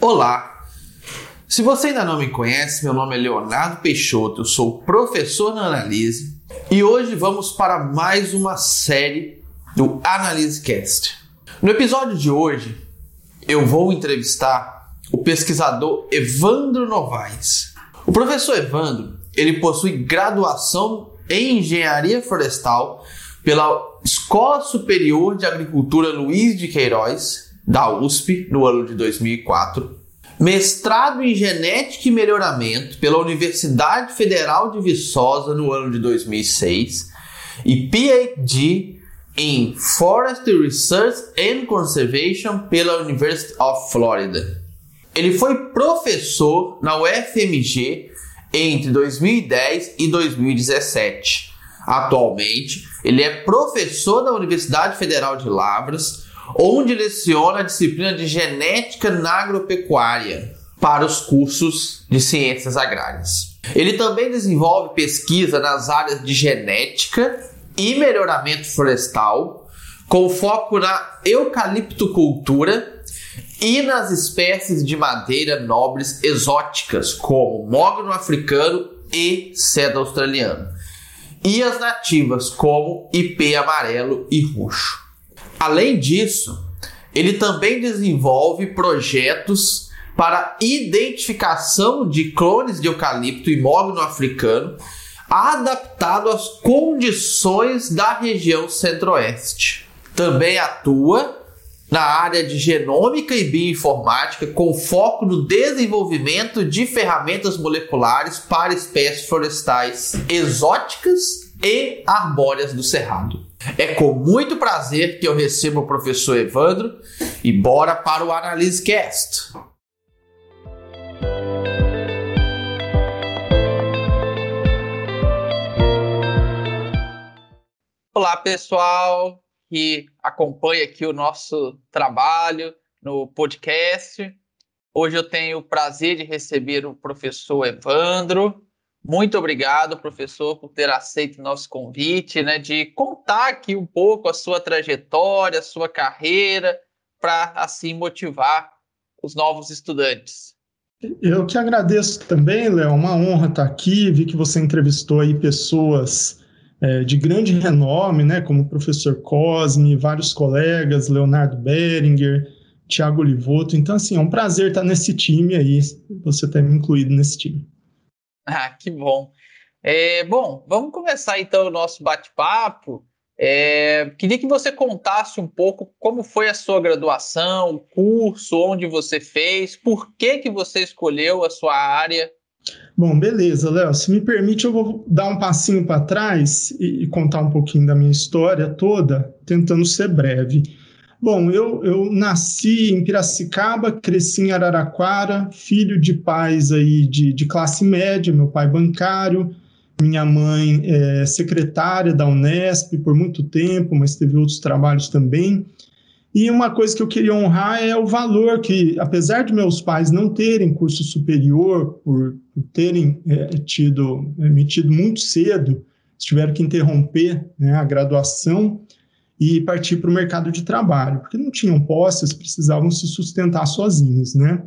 Olá! Se você ainda não me conhece, meu nome é Leonardo Peixoto, eu sou professor na Analise e hoje vamos para mais uma série do Analyse Cast. No episódio de hoje, eu vou entrevistar o pesquisador Evandro Novaes. O professor Evandro, ele possui graduação em Engenharia Florestal pela Escola Superior de Agricultura Luiz de Queiroz, da USP, no ano de 2004, mestrado em Genética e Melhoramento pela Universidade Federal de Viçosa, no ano de 2006, e PhD em Forest Research and Conservation pela University of Florida. Ele foi professor na UFMG entre 2010 e 2017. Atualmente, ele é professor da Universidade Federal de Lavras, onde leciona a disciplina de Genética na Agropecuária para os cursos de Ciências Agrárias. Ele também desenvolve pesquisa nas áreas de genética e melhoramento florestal, com foco na eucaliptocultura e nas espécies de madeira nobres exóticas, como mogno africano e cedro australiano, e as nativas, como ipê amarelo e roxo. Além disso, ele também desenvolve projetos para identificação de clones de eucalipto e mogno africano adaptado às condições da região centro-oeste. Também atua na área de genômica e bioinformática com foco no desenvolvimento de ferramentas moleculares para espécies florestais exóticas e arbóreas do cerrado. É com muito prazer que eu recebo o professor Evandro e bora para o Analyse Cast. Olá, pessoal que acompanha aqui o nosso trabalho no podcast. Hoje eu tenho o prazer de receber o professor Evandro. Muito obrigado, professor, por ter aceito nosso convite, né, de contar aqui um pouco a sua trajetória, a sua carreira, para assim motivar os novos estudantes. Eu que agradeço também, Léo, uma honra estar aqui. Vi que você entrevistou aí pessoas é, de grande renome, né, como o professor Cosme, vários colegas, Leonardo Beringer, Tiago Olivoto. Então, assim, é um prazer estar nesse time aí, você ter me incluído nesse time. Ah, que bom. É, bom, vamos começar então o nosso bate-papo. É, queria que você contasse um pouco como foi a sua graduação, o curso, onde você fez, por que, que você escolheu a sua área Bom, beleza, Léo. Se me permite, eu vou dar um passinho para trás e, e, contar um pouquinho da minha história toda, tentando ser breve. Bom, eu, eu nasci em Piracicaba, cresci em Araraquara, filho de pais aí de, de classe média, meu pai bancário, minha mãe é secretária da Unesp por muito tempo, mas teve outros trabalhos também. E uma coisa que eu queria honrar é o valor que, apesar de meus pais não terem curso superior, por, por terem é, tido, emitido muito cedo, tiveram que interromper né, a graduação e partir para o mercado de trabalho, porque não tinham posses, precisavam se sustentar sozinhos, né?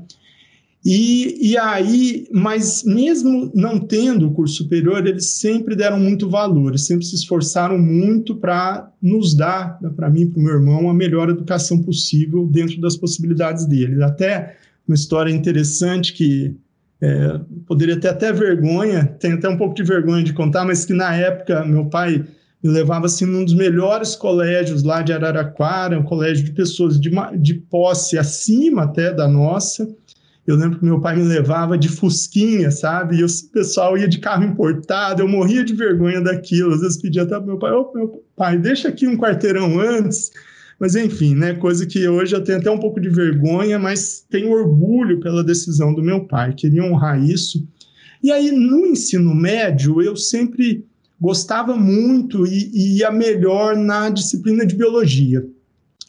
E, e aí, mas mesmo não tendo o curso superior, eles sempre deram muito valor, eles sempre se esforçaram muito para nos dar, para mim e para o meu irmão, a melhor educação possível dentro das possibilidades deles. Até uma história interessante que é, poderia ter até vergonha, tenho até um pouco de vergonha de contar, mas que na época meu pai me levava assim num dos melhores colégios lá de Araraquara, um colégio de pessoas de, de posse acima até da nossa, eu lembro que meu pai me levava de fusquinha, sabe? E o pessoal ia de carro importado, eu morria de vergonha daquilo. Às vezes pedia até pro meu pai, ô oh, meu pai, deixa aqui um quarteirão antes. Mas enfim, né? Coisa que hoje eu tenho até um pouco de vergonha, mas tenho orgulho pela decisão do meu pai. Queria honrar isso. E aí, no ensino médio, eu sempre gostava muito e, e ia melhor na disciplina de biologia.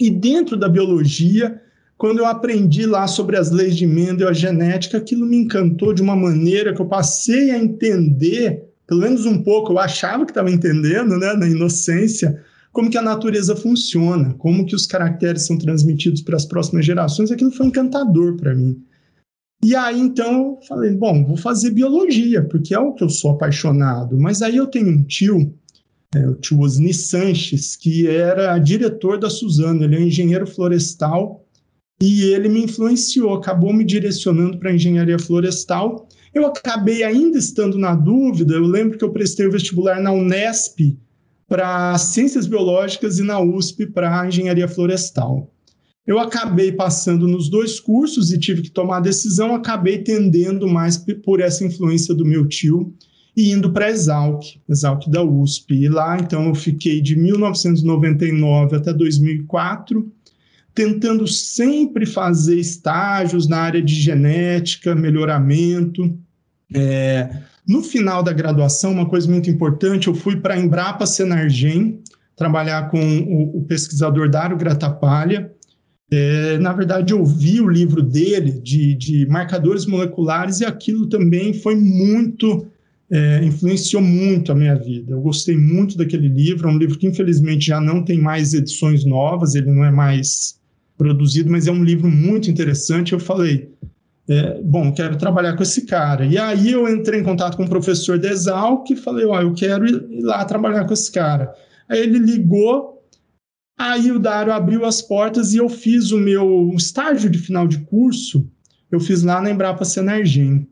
E dentro da biologia, quando eu aprendi lá sobre as leis de Mendel, a genética, aquilo me encantou de uma maneira que eu passei a entender, pelo menos um pouco, eu achava que estava entendendo, né, na inocência, como que a natureza funciona, como que os caracteres são transmitidos para as próximas gerações, aquilo foi encantador para mim. E aí, então, eu falei, bom, vou fazer biologia, porque é o que eu sou apaixonado. Mas aí eu tenho um tio, é, o tio Osni Sanches, que era diretor da Suzano, ele é engenheiro florestal, e ele me influenciou, acabou me direcionando para engenharia florestal. Eu acabei ainda estando na dúvida, eu lembro que eu prestei o vestibular na Unesp para Ciências Biológicas e na USP para Engenharia Florestal. Eu acabei passando nos dois cursos e tive que tomar a decisão, acabei tendendo mais por essa influência do meu tio e indo para a Exalc, Exalc da USP. E lá, então, eu fiquei de 1999 até 2004, tentando sempre fazer estágios na área de genética, melhoramento. É, no final da graduação, uma coisa muito importante, eu fui para a Embrapa Senargem, trabalhar com o, o pesquisador Dário Gratapalha, é, na verdade, eu vi o livro dele de, de marcadores moleculares e aquilo também foi muito, é, influenciou muito a minha vida. Eu gostei muito daquele livro, é um livro que infelizmente já não tem mais edições novas, ele não é mais produzido, mas é um livro muito interessante. Eu falei, é, bom, quero trabalhar com esse cara. E aí eu entrei em contato com o professor Desalc e falei, ó, eu quero ir lá trabalhar com esse cara. Aí ele ligou Aí o Dário abriu as portas e eu fiz o meu estágio de final de curso, eu fiz lá na Embrapa Senergem.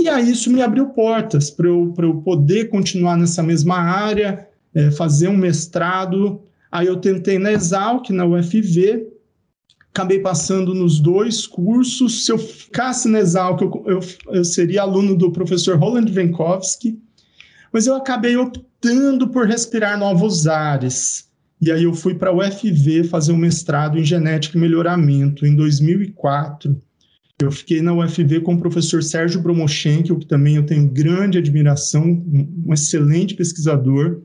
E aí isso me abriu portas para eu, eu poder continuar nessa mesma área, é, fazer um mestrado. Aí eu tentei na Exalc, na UFV, acabei passando nos dois cursos. Se eu ficasse na Exalc, eu, eu, eu seria aluno do professor Roland Venkowski, mas eu acabei optando por respirar novos ares. E aí eu fui para a UFV fazer um mestrado em genética e melhoramento em 2004. Eu fiquei na UFV com o professor Sérgio Bromochenko, que também eu tenho grande admiração, um excelente pesquisador,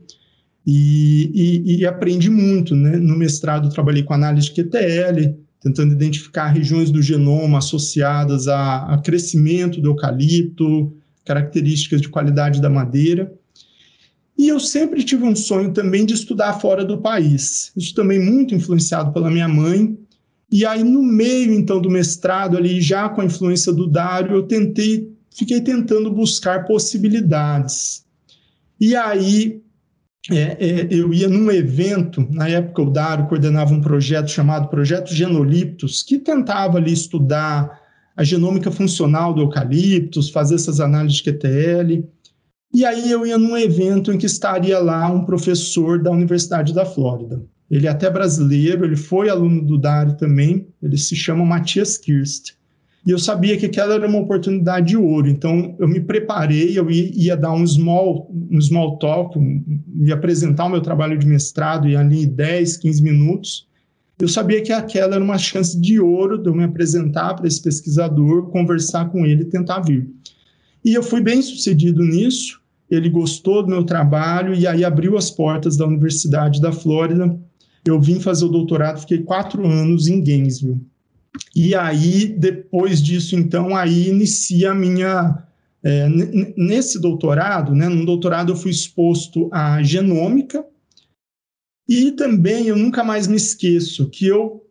e, e, e aprendi muito. Né? No mestrado trabalhei com análise de QTL, tentando identificar regiões do genoma associadas a, a crescimento do eucalipto, características de qualidade da madeira. E eu sempre tive um sonho também de estudar fora do país. Isso também muito influenciado pela minha mãe. E aí, no meio, então, do mestrado, ali, já com a influência do Dário, eu tentei, fiquei tentando buscar possibilidades. E aí, é, é, eu ia num evento, na época o Dário coordenava um projeto chamado Projeto Genoliptos, que tentava ali estudar a genômica funcional do eucaliptus, fazer essas análises de QTL. E aí eu ia num evento em que estaria lá um professor da Universidade da Flórida. Ele é até brasileiro, ele foi aluno do Dário também, ele se chama Matias Kirst. E eu sabia que aquela era uma oportunidade de ouro, então eu me preparei, eu ia, dar um small, um small talk, um, ia apresentar o meu trabalho de mestrado, e ali 10, 15 minutos. Eu sabia que aquela era uma chance de ouro de eu me apresentar para esse pesquisador, conversar com ele e tentar vir. E eu fui bem sucedido nisso. Ele gostou do meu trabalho e aí abriu as portas da Universidade da Flórida. Eu vim fazer o doutorado, fiquei quatro anos em Gainesville. E aí, depois disso, então, aí inicia a minha. É, nesse doutorado, né, no doutorado eu fui exposto à genômica, e também eu nunca mais me esqueço que eu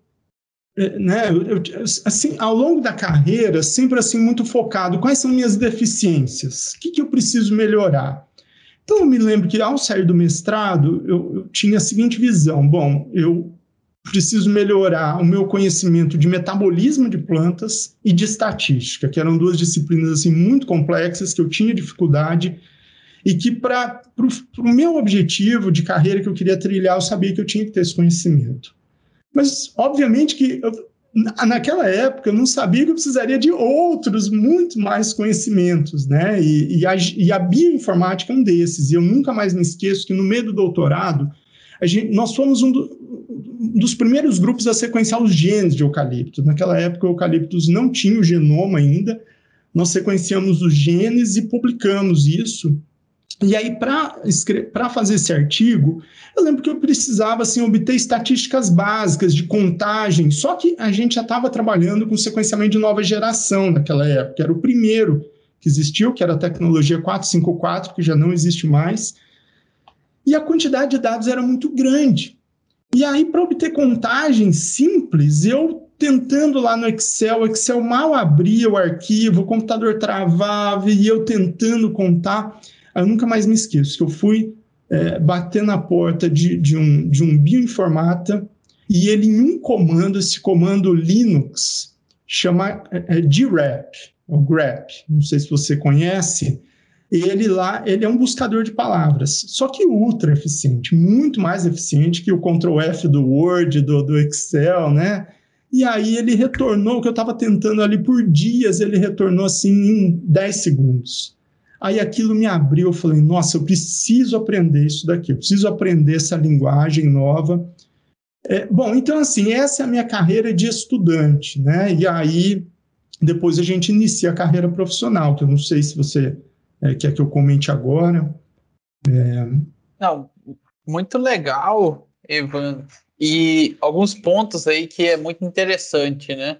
né, eu, assim, ao longo da carreira, sempre assim muito focado, quais são minhas deficiências? O que, que eu preciso melhorar? Então, eu me lembro que ao sair do mestrado, eu, eu tinha a seguinte visão: bom, eu preciso melhorar o meu conhecimento de metabolismo de plantas e de estatística, que eram duas disciplinas assim muito complexas que eu tinha dificuldade e que para o meu objetivo de carreira que eu queria trilhar, eu sabia que eu tinha que ter esse conhecimento. Mas, obviamente, que eu, naquela época eu não sabia que eu precisaria de outros, muito mais conhecimentos, né? E, e, a, e a bioinformática é um desses. E eu nunca mais me esqueço que no meio do doutorado, gente, nós fomos um, do, um, dos primeiros grupos a sequenciar os genes de eucalipto. Naquela época, o eucaliptus não tinha o genoma ainda. Nós sequenciamos os genes e publicamos isso e aí, para fazer esse artigo, eu lembro que eu precisava assim, obter estatísticas básicas de contagem, só que a gente já estava trabalhando com sequenciamento de nova geração naquela época, era o primeiro que existiu, que era a tecnologia 454, que já não existe mais, e a quantidade de dados era muito grande. E aí, para obter contagem simples, eu tentando lá no Excel, o Excel mal abria o arquivo, o computador travava e eu tentando contar. Eu nunca mais me esqueço que eu fui é, bater na porta de, de, um, de um bioinformata e ele, em um comando, esse comando Linux, chama é, é, grep, o grep, não sei se você conhece, ele lá, ele é um buscador de palavras, só que ultra eficiente, muito mais eficiente que o Ctrl F do Word, do, do Excel, né? E aí ele retornou, o que eu estava tentando ali por dias, ele retornou assim em 10 segundos. Aí aquilo me abriu, eu falei, nossa, eu preciso aprender isso daqui, eu preciso aprender essa linguagem nova. É, bom, então assim, essa é a minha carreira de estudante, né? E aí depois a gente inicia a carreira profissional, que eu não sei se você é, quer que eu comente agora. É... Não, muito legal, Evan. E alguns pontos aí que é muito interessante, né?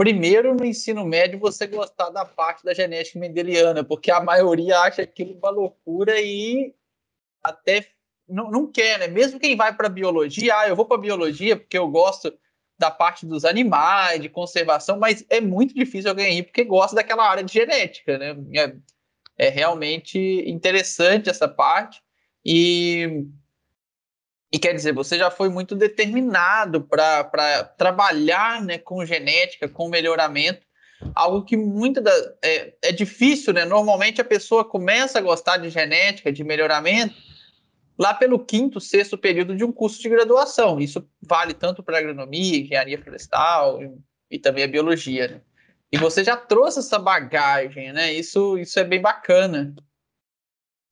Primeiro, no ensino médio, você gostar da parte da genética mendeliana, porque a maioria acha aquilo uma loucura e até não, não quer, né? Mesmo quem vai para biologia, ah, eu vou para biologia porque eu gosto da parte dos animais, de conservação, mas é muito difícil alguém ir porque gosta daquela área de genética, né? É, é realmente interessante essa parte. E, e quer dizer, você já foi muito determinado para trabalhar né, com genética, com melhoramento, algo que muito da, é, é difícil, né? Normalmente a pessoa começa a gostar de genética, de melhoramento, lá pelo quinto, sexto período de um curso de graduação. Isso vale tanto para agronomia, engenharia florestal e, e também a biologia. Né? E você já trouxe essa bagagem, né? Isso, isso é bem bacana.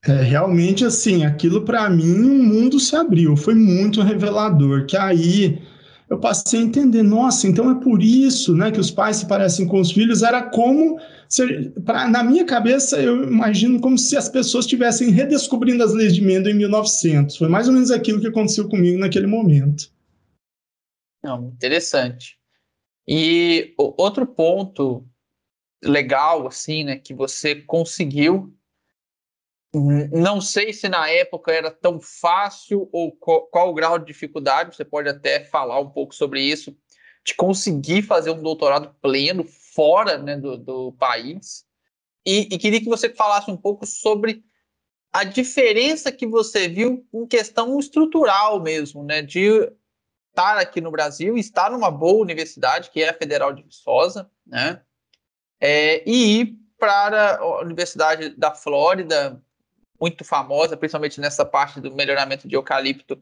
É, realmente, assim, aquilo para mim, o um mundo se abriu, foi muito revelador, que aí eu passei a entender, nossa, então é por isso, né, que os pais se parecem com os filhos, era como, se, pra, na minha cabeça, eu imagino como se as pessoas estivessem redescobrindo as leis de Mendel em 1900, foi mais ou menos aquilo que aconteceu comigo naquele momento. Não, interessante. E outro ponto legal, assim, né, que você conseguiu, não sei se na época era tão fácil ou qual, qual o grau de dificuldade, você pode até falar um pouco sobre isso, de conseguir fazer um doutorado pleno fora né, do, do país. E, e queria que você falasse um pouco sobre a diferença que você viu em questão estrutural mesmo, né? De estar aqui no Brasil, estar numa boa universidade, que é a Federal de Viçosa, né? É, e ir para a Universidade da Flórida, muito famosa, principalmente nessa parte do melhoramento de eucalipto,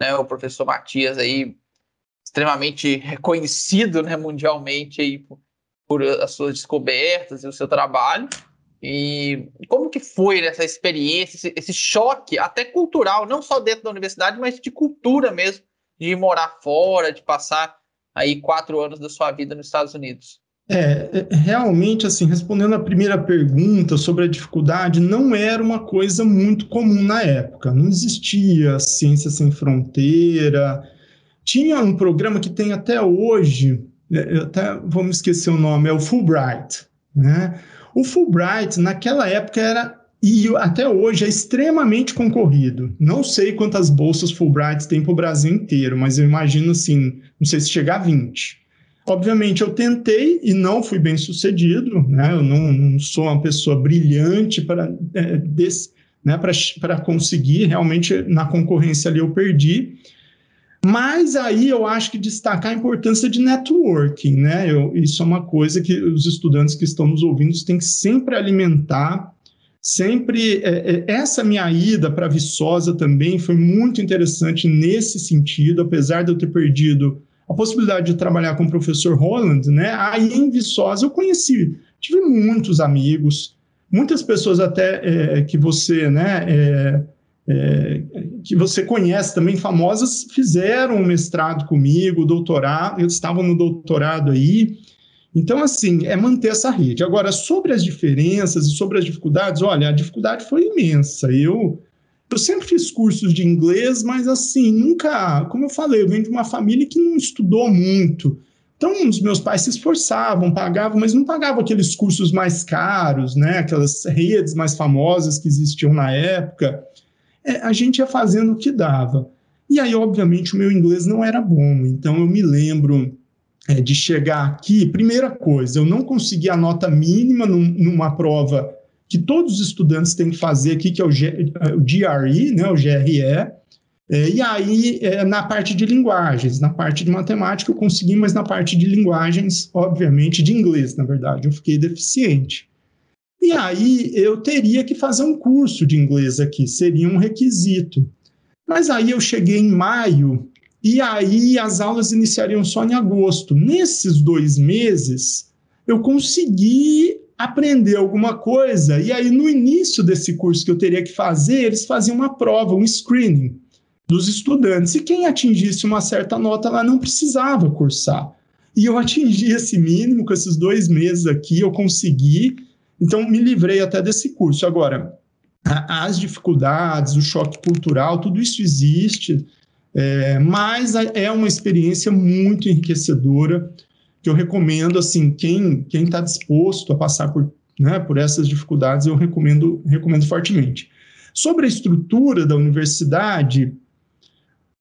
né? O professor Matias aí, extremamente reconhecido né, mundialmente aí por, por as suas descobertas e o seu trabalho. E como que foi essa experiência, esse, esse, choque, até cultural, não só dentro da universidade, mas de cultura mesmo, de morar fora, de passar aí quatro anos da sua vida nos Estados Unidos? É, é, realmente, assim, respondendo a primeira pergunta sobre a dificuldade, não era uma coisa muito comum na época. Não existia Ciência Sem Fronteira. Tinha um programa que tem até hoje, é, até vamos esquecer o nome, é o Fulbright. Né? O Fulbright, naquela época, era e até hoje é extremamente concorrido. Não sei quantas bolsas Fulbright tem para o Brasil inteiro, mas eu imagino assim, não sei se chegar a 20. Obviamente eu tentei e não fui bem sucedido, né? Eu não, não sou uma pessoa brilhante para é, né, para conseguir, realmente na concorrência ali eu perdi. Mas aí eu acho que destacar a importância de networking, né? Eu, isso é uma coisa que os estudantes que estão nos ouvindo têm que sempre alimentar Sempre é, é, essa minha ida para Viçosa também foi muito interessante nesse sentido, apesar de eu ter perdido a possibilidade de trabalhar com o professor Holland, né? Aí em Viçosa eu conheci, tive muitos amigos, muitas pessoas até é, que você, né? É, é, que você conhece também famosas fizeram um mestrado comigo, doutorado, eles estavam no doutorado aí. Então, assim, é manter essa rede. Agora, sobre as diferenças e sobre as dificuldades, olha, a dificuldade foi imensa. Eu, eu sempre fiz cursos de inglês, mas, assim, nunca, como eu falei, eu venho de uma família que não estudou muito. Então, os meus pais se esforçavam, pagavam, mas não pagavam aqueles cursos mais caros, né? Aquelas redes mais famosas que existiam na época. É, a gente ia fazendo o que dava. E aí, obviamente, o meu inglês não era bom. Então, eu me lembro é, de chegar aqui, primeira coisa, eu não consegui a nota mínima num, numa prova que todos os estudantes têm que fazer aqui, que é o, G, o GRE, né, o GRE, é, e aí, é, na parte de linguagens, na parte de matemática eu consegui, mas na parte de linguagens, obviamente, de inglês, na verdade, eu fiquei deficiente. E aí eu teria que fazer um curso de inglês aqui, seria um requisito. Mas aí eu cheguei em maio e aí as aulas iniciariam só em agosto. Nesses dois meses, eu consegui aprender alguma coisa. E aí, no início desse curso que eu teria que fazer, eles faziam uma prova, um screening dos estudantes. E quem atingisse uma certa nota lá não precisava cursar. E eu atingi esse mínimo com esses dois meses aqui, eu consegui. Então, me livrei até desse curso. Agora, as dificuldades, o choque cultural, tudo isso existe. É, mas é uma experiência muito enriquecedora que eu recomendo, assim, quem quem está disposto a passar por, né, por essas dificuldades, eu recomendo, recomendo fortemente. Sobre a estrutura da universidade,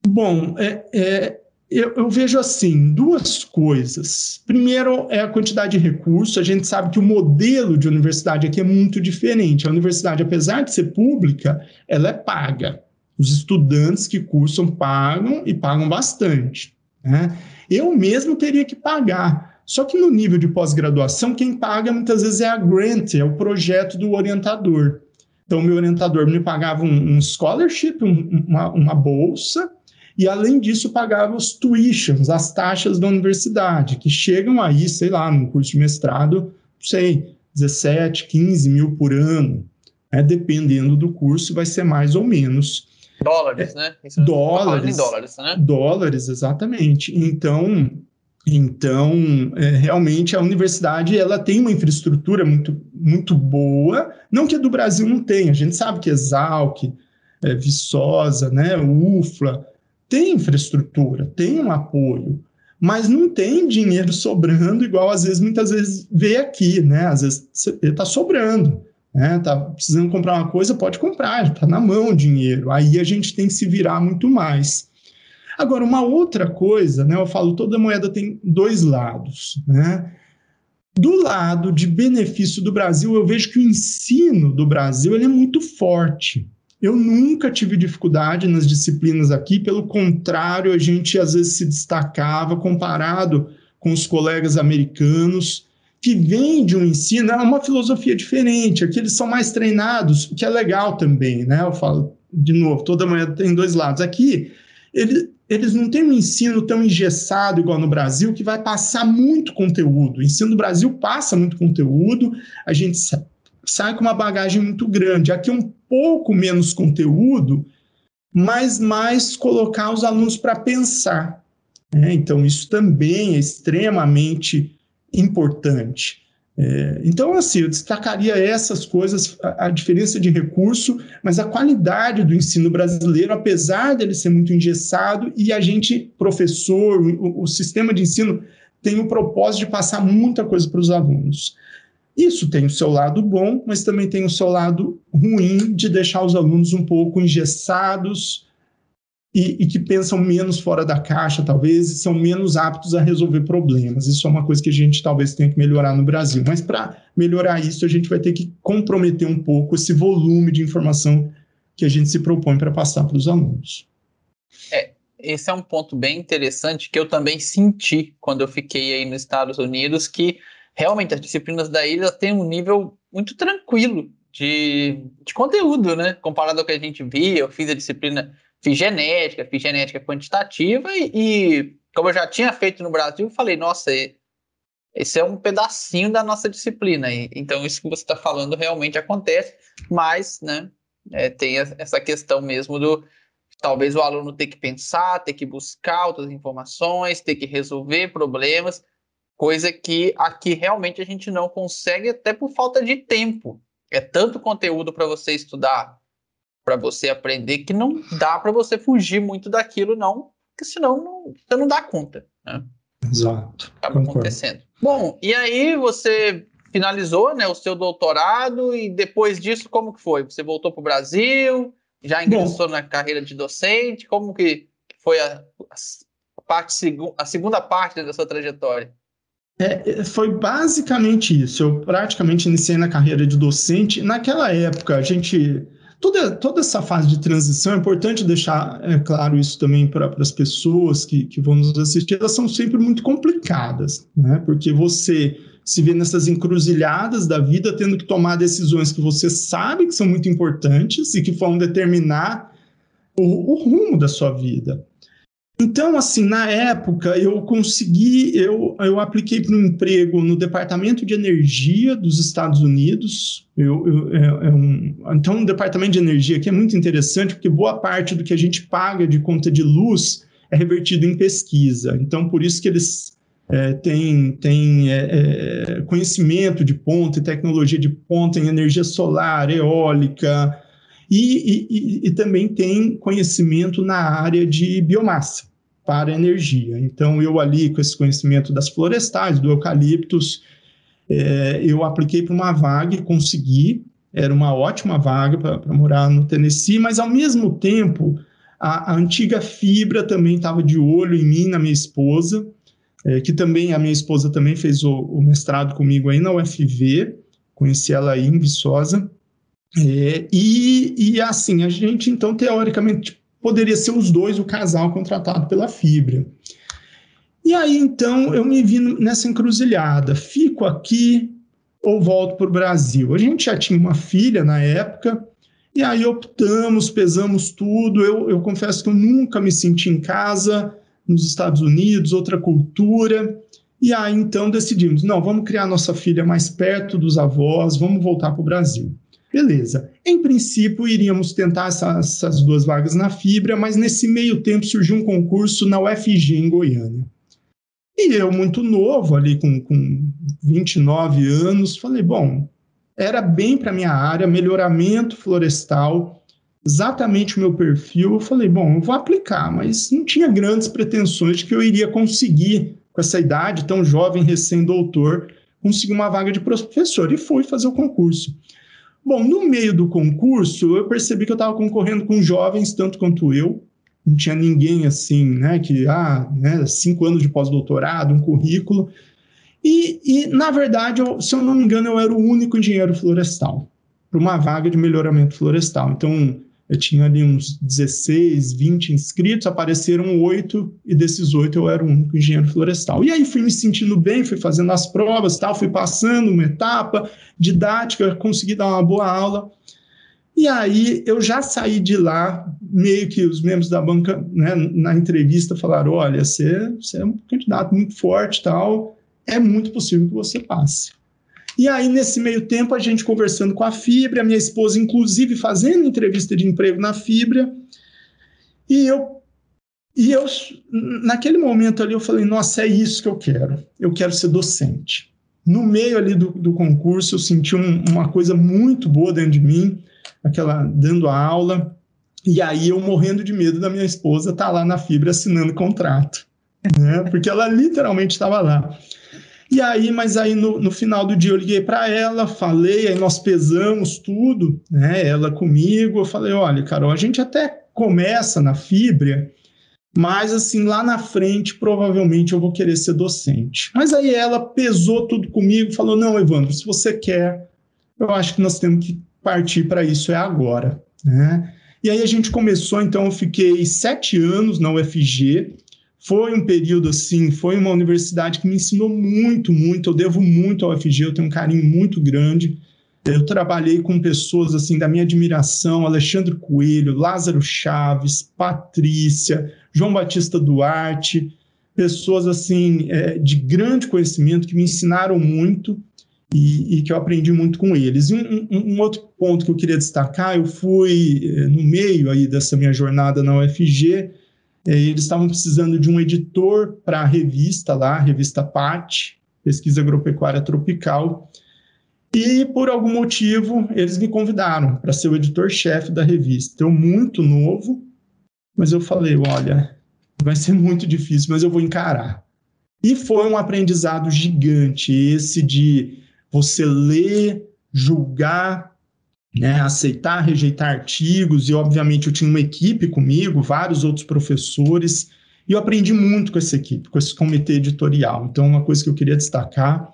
bom, é, é eu, eu, vejo assim duas coisas. Primeiro é a quantidade de recursos. A gente sabe que o modelo de universidade aqui é muito diferente. A universidade, apesar de ser pública, ela é paga. Os estudantes que cursam pagam e pagam bastante. Né? Eu mesmo teria que pagar. Só que no nível de pós-graduação, quem paga muitas vezes é a grant, é o projeto do orientador. Então, meu orientador me pagava um, um scholarship, um, uma, uma bolsa, e além disso pagava os tuitions, as taxas da universidade, que chegam aí, sei lá, no curso de mestrado, sei, 17, 15 mil por ano. Né? Dependendo do curso, vai ser mais ou menos. Dólares, né? Isso tá dólares. dólares, né? Dólares, exatamente. Então, então é, realmente a universidade ela tem uma infraestrutura muito, muito boa, não que a do Brasil não tenha, a gente sabe que Exalc, é, Viçosa, né, UFLA, tem infraestrutura, tem um apoio, mas não tem dinheiro sobrando, igual às vezes, muitas vezes vê aqui, né? Às vezes está sobrando. Né? Tá precisando comprar uma coisa, pode comprar, está na mão o dinheiro. Aí a gente tem que se virar muito mais. Agora, uma outra coisa, né? Eu falo, toda moeda tem dois lados, né? Do lado de benefício do Brasil, eu vejo que o ensino do Brasil ele é muito forte. Eu nunca tive dificuldade nas disciplinas aqui, pelo contrário, a gente às vezes se destacava comparado com os colegas americanos que vem de um ensino, é uma filosofia diferente, aqui eles são mais treinados, o que é legal também, né? Eu falo, de novo, toda manhã tem dois lados. Aqui, ele, eles não têm um ensino tão engessado igual no Brasil, que vai passar muito conteúdo. O ensino do Brasil passa muito conteúdo, a gente sai com uma bagagem muito grande. Aqui um pouco menos conteúdo, mas mais colocar os alunos para pensar. Né? Então, isso também é extremamente importante. É, então, assim, eu destacaria essas coisas, a, a, diferença de recurso, mas a qualidade do ensino brasileiro, apesar dele ser muito engessado, e a gente, professor, o, o sistema de ensino tem o propósito de passar muita coisa para os alunos. Isso tem o seu lado bom, mas também tem o seu lado ruim de deixar os alunos um pouco engessados, e, e, que pensam menos fora da caixa, talvez, e são menos aptos a resolver problemas. Isso é uma coisa que a gente talvez tenha que melhorar no Brasil. Mas para melhorar isso, a gente vai ter que comprometer um pouco esse volume de informação que a gente se propõe para passar para os alunos. É, esse é um ponto bem interessante que eu também senti quando eu fiquei aí nos Estados Unidos, que realmente as disciplinas da ilha têm um nível muito tranquilo de, de conteúdo, né? Comparado ao que a gente via, eu fiz a disciplina fiz genética, fiz genética quantitativa e, e, como eu já tinha feito no Brasil, falei, nossa, esse é um pedacinho da nossa disciplina. Então, isso que você está falando realmente acontece, mas né, é, tem essa questão mesmo do talvez o aluno ter que pensar, ter que buscar outras informações, ter que resolver problemas, coisa que aqui realmente a gente não consegue, até por falta de tempo. É tanto conteúdo para você estudar, para você aprender que não dá para você fugir muito daquilo, não, porque senão não, você não dá conta. Né? Exato. Acaba Concordo. acontecendo. Bom, e aí você finalizou né, o seu doutorado e depois disso, como que foi? Você voltou para o Brasil, já ingressou Bom, na carreira de docente? Como que foi a, a parte a segunda parte da sua trajetória? É, é, foi basicamente isso. Eu praticamente iniciei na carreira de docente. Naquela época, a gente. Toda, toda essa fase de transição, é importante deixar é, claro isso também para as pessoas que, que vão nos assistir, elas são sempre muito complicadas, né? Porque você se vê nessas encruzilhadas da vida, tendo que tomar decisões que você sabe que são muito importantes e que vão determinar o, o rumo da sua vida. Então, assim, na época, eu consegui, eu, eu apliquei para um emprego no Departamento de Energia dos Estados Unidos. Eu, eu é, é um, então, o Departamento de Energia aqui é muito interessante, porque boa parte do que a gente paga de conta de luz é revertido em pesquisa. Então, por isso que eles é, têm, têm é, é conhecimento de ponta e tecnologia de ponta em energia solar, eólica, e, e, e, também tem conhecimento na área de biomassa para energia. Então, eu ali, com esse conhecimento das florestais, do eucaliptus, é, eu apliquei para uma vaga e consegui. Era uma ótima vaga para morar no Tennessee, mas ao mesmo tempo, a, a antiga Fibra também estava de olho em mim, na minha esposa, é, que também, a minha esposa também fez o, o, mestrado comigo aí na UFV, conheci ela aí em Viçosa. É, e, e assim, a gente, então, teoricamente, poderia ser os dois, o casal contratado pela Fibra. E aí, então, eu me vi nessa encruzilhada. Fico aqui ou volto para o Brasil? A gente já tinha uma filha na época, e aí optamos, pesamos tudo. Eu, eu confesso que eu nunca me senti em casa nos Estados Unidos, outra cultura. E aí, então, decidimos: não, vamos criar nossa filha mais perto dos avós, vamos voltar para o Brasil. Beleza. Em princípio, iríamos tentar essa, essas duas vagas na Fibra, mas nesse meio tempo surgiu um concurso na UFG em Goiânia. E eu, muito novo, ali com, com 29 anos, falei: bom, era bem para minha área, melhoramento florestal, exatamente o meu perfil. Eu falei: bom, eu vou aplicar, mas não tinha grandes pretensões de que eu iria conseguir, com essa idade tão jovem, recém-doutor, conseguir uma vaga de professor. E fui fazer o concurso. Bom, no meio do concurso, eu percebi que eu estava concorrendo com jovens tanto quanto eu. Não tinha ninguém assim, né, que, ah, né, cinco anos de pós-doutorado, um currículo. E, e, na verdade, eu, se eu não me engano, eu era o único engenheiro florestal para uma vaga de melhoramento florestal. Então, eu tinha ali uns 16, 20 inscritos, apareceram oito, e desses oito eu era o único engenheiro florestal. E aí fui me sentindo bem, fui fazendo as provas, tal, fui passando uma etapa didática, consegui dar uma boa aula. E aí eu já saí de lá, meio que os membros da banca, né, na entrevista, falaram: olha, você, você é um candidato muito forte tal, é muito possível que você passe. E aí, nesse meio tempo, a gente conversando com a Fibra, minha esposa, inclusive, fazendo entrevista de emprego na Fibra, e eu, e eu, naquele momento ali, eu falei, nossa, é isso que eu quero, eu quero ser docente. No meio ali do, do concurso, eu senti um, uma coisa muito boa dentro de mim, aquela, dando a aula, e aí eu morrendo de medo da minha esposa estar tá lá na Fibra assinando contrato, né? porque ela literalmente estava lá. E aí, mas aí no, no final do dia eu liguei para ela, falei, aí nós pesamos tudo, né? Ela comigo, eu falei, olha, Carol, a gente até começa na fibra, mas assim, lá na frente, provavelmente eu vou querer ser docente. Mas aí ela pesou tudo comigo, falou: não, Evandro, se você quer, eu acho que nós temos que partir para isso, é agora. Né? E aí a gente começou, então eu fiquei sete anos na UFG, foi um período assim, foi uma universidade que me ensinou muito, muito. Eu devo muito ao UFG, eu tenho um carinho muito grande. Eu trabalhei com pessoas assim da minha admiração, Alexandre Coelho, Lázaro Chaves, Patrícia, João Batista Duarte, pessoas assim é, de grande conhecimento que me ensinaram muito e, e, que eu aprendi muito com eles. E um, um, um, outro ponto que eu queria destacar, eu fui é, no meio aí dessa minha jornada na UFG, eles estavam precisando de um editor para a revista lá, a revista PAT, Pesquisa Agropecuária Tropical, e por algum motivo eles me convidaram para ser o editor-chefe da revista. Eu muito novo, mas eu falei, olha, vai ser muito difícil, mas eu vou encarar. E foi um aprendizado gigante esse de você ler, julgar, né, aceitar, rejeitar artigos, e obviamente eu tinha uma equipe comigo, vários outros professores, E eu aprendi muito com essa equipe, com esse comitê editorial. Então, uma coisa que eu queria destacar.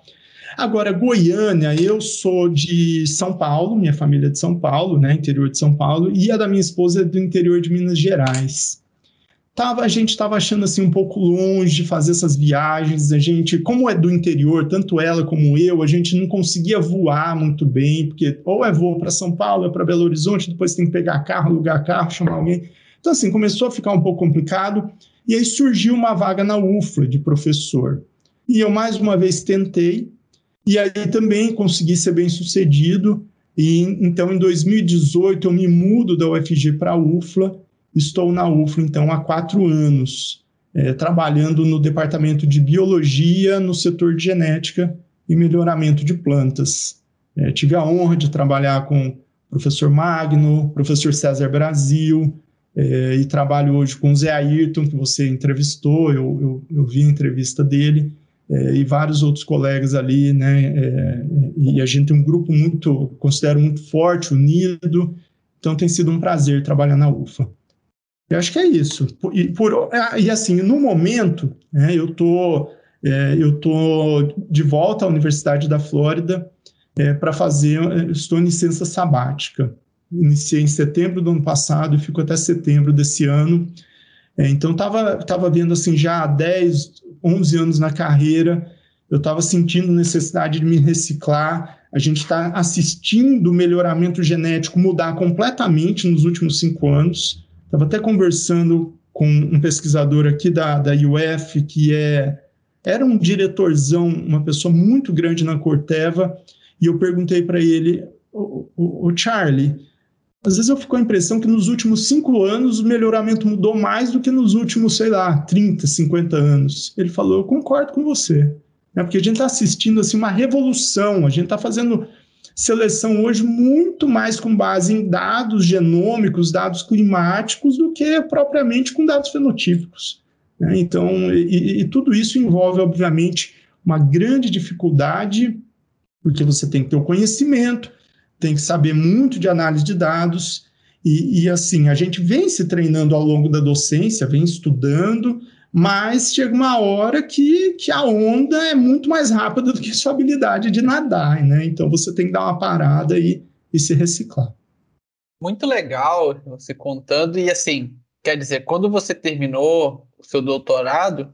Agora, Goiânia, eu sou de São Paulo, minha família é de São Paulo, né, interior de São Paulo, e a da minha esposa é do interior de Minas Gerais. Tava, a gente estava achando assim um pouco longe de fazer essas viagens. A gente, como é do interior, tanto ela como eu, a gente não conseguia voar muito bem, porque ou é voo para São Paulo, é para Belo Horizonte, depois tem que pegar carro, alugar carro, chamar alguém. Então, assim, começou a ficar um pouco complicado. E aí surgiu uma vaga na UFLA de professor. E eu mais uma vez tentei, e aí também consegui ser bem sucedido. E então, em 2018, eu me mudo da UFG para a UFLA. Estou na UFLA, então, há quatro anos, é, trabalhando no departamento de biologia, no setor de genética e melhoramento de plantas. É, tive a honra de trabalhar com o professor Magno, professor César Brasil, é, e trabalho hoje com o Zé Ayrton, que você entrevistou, eu, eu, eu vi a entrevista dele, é, e vários outros colegas ali, né? É, e a gente tem um grupo muito, considero muito forte, unido, então tem sido um prazer trabalhar na UFA. Eu acho que é isso. E, por, ah, e assim, no momento, né, eu tô, é, eu tô de volta à Universidade da Flórida é, para fazer, estou em licença sabática iniciei em setembro do ano passado e fico até setembro desse ano. É, então, estava tava vendo assim, já há 10, 11 anos na carreira, eu estava sentindo necessidade de me reciclar. A gente está assistindo o melhoramento genético mudar completamente nos últimos cinco anos. Estava até conversando com um pesquisador aqui da, da UF, que é, era um diretorzão, uma pessoa muito grande na Corteva, e eu perguntei para ele, o, o, o Charlie, às vezes eu fico com a impressão que nos últimos cinco anos o melhoramento mudou mais do que nos últimos, sei lá, 30, 50 anos. Ele falou, eu concordo com você. Né? Porque a gente está assistindo assim, uma revolução, a gente está fazendo seleção hoje muito mais com base em dados genômicos, dados climáticos, do que propriamente com dados fenotípicos. Né? Então, e, e tudo isso envolve, obviamente, uma grande dificuldade, porque você tem que ter o conhecimento, tem que saber muito de análise de dados. E, e, assim, a gente vem se treinando ao longo da docência, vem estudando, mas chega uma hora que, que a onda é muito mais rápida do que sua habilidade de nadar, né? Então você tem que dar uma parada e, e se reciclar. Muito legal você contando, e assim, quer dizer, quando você terminou o seu doutorado,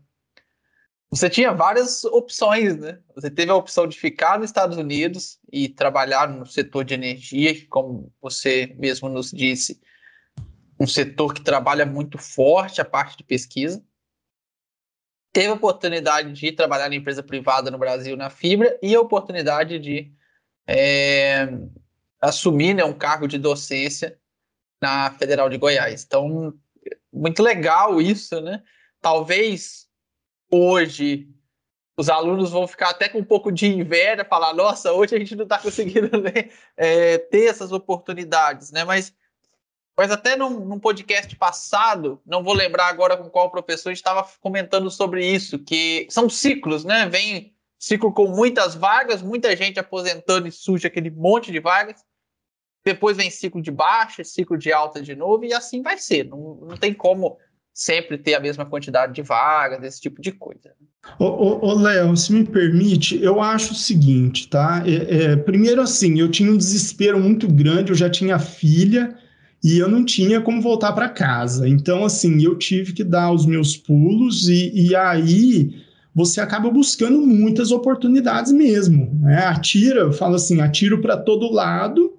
você tinha várias opções, né? Você teve a opção de ficar nos Estados Unidos e trabalhar no setor de energia, que, como você mesmo nos disse, um setor que trabalha muito forte a parte de pesquisa. Teve a oportunidade de trabalhar na empresa privada no Brasil na fibra e a oportunidade de é, assumir né, um cargo de docência na Federal de Goiás. Então, muito legal isso, né? Talvez hoje os alunos vão ficar até com um pouco de inveja, falar, nossa, hoje a gente não está conseguindo né, é, ter essas oportunidades, né? Mas, mas até num, num, podcast passado, não vou lembrar agora com qual professor, estava comentando sobre isso, que são ciclos, né? Vem ciclo com muitas vagas, muita gente aposentando e surge aquele monte de vagas. Depois vem ciclo de baixa, ciclo de alta de novo, e assim vai ser. Não, não tem como sempre ter a mesma quantidade de vagas, esse tipo de coisa. Ô, ô, Léo, se me permite, eu acho o seguinte, tá? É, é, primeiro, assim, eu tinha um desespero muito grande, eu já tinha filha e eu não tinha como voltar para casa. Então, assim, eu tive que dar os meus pulos e, e aí você acaba buscando muitas oportunidades mesmo. Né? Atira, eu falo assim, atiro para todo lado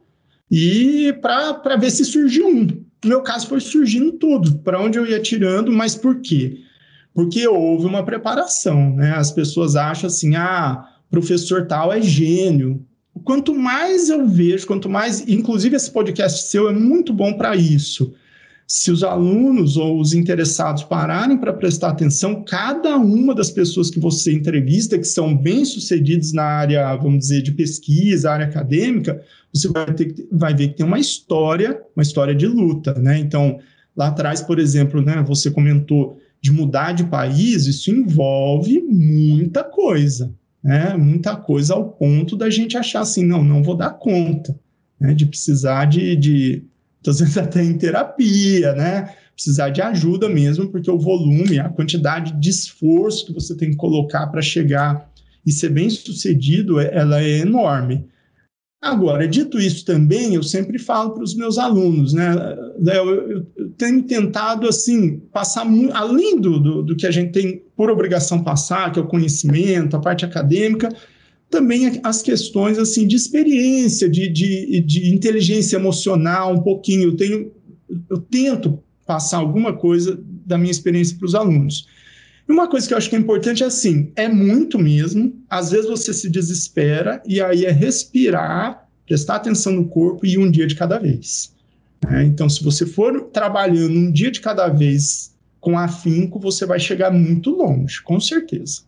e para ver se surge um. No meu caso, foi surgindo tudo, para onde eu ia tirando, mas por quê? Porque houve uma preparação, né? As pessoas acham assim, ah, professor tal é gênio. Quanto mais eu vejo, quanto mais, inclusive esse podcast seu é muito bom para isso se os alunos ou os interessados pararem para prestar atenção, cada uma das pessoas que você entrevista, que são bem-sucedidas na área, vamos dizer, de pesquisa, área acadêmica, você vai, ter, vai ver que tem uma história, uma história de luta, né? Então, lá atrás, por exemplo, né, você comentou de mudar de país, isso envolve muita coisa, né? Muita coisa ao ponto da gente achar assim, não, não vou dar conta, né? De precisar de, de às vezes até em terapia, né? precisar de ajuda mesmo, porque o volume, a quantidade de esforço que você tem que colocar para chegar e ser bem sucedido, é, ela é enorme. Agora, dito isso também, eu sempre falo para os meus alunos, né, eu, tenho tentado, assim, passar, além do, do, do que a gente tem por obrigação passar, que é o conhecimento, a parte acadêmica, também as questões, assim, de experiência, de, de, de inteligência emocional, um pouquinho, eu tenho, eu tento passar alguma coisa da minha experiência para os alunos. E uma coisa que eu acho que é importante é assim, é muito mesmo, às vezes você se desespera e aí é respirar, prestar atenção no corpo e um dia de cada vez. É, então, se você for trabalhando um dia de cada vez com afinco, você vai chegar muito longe, com certeza.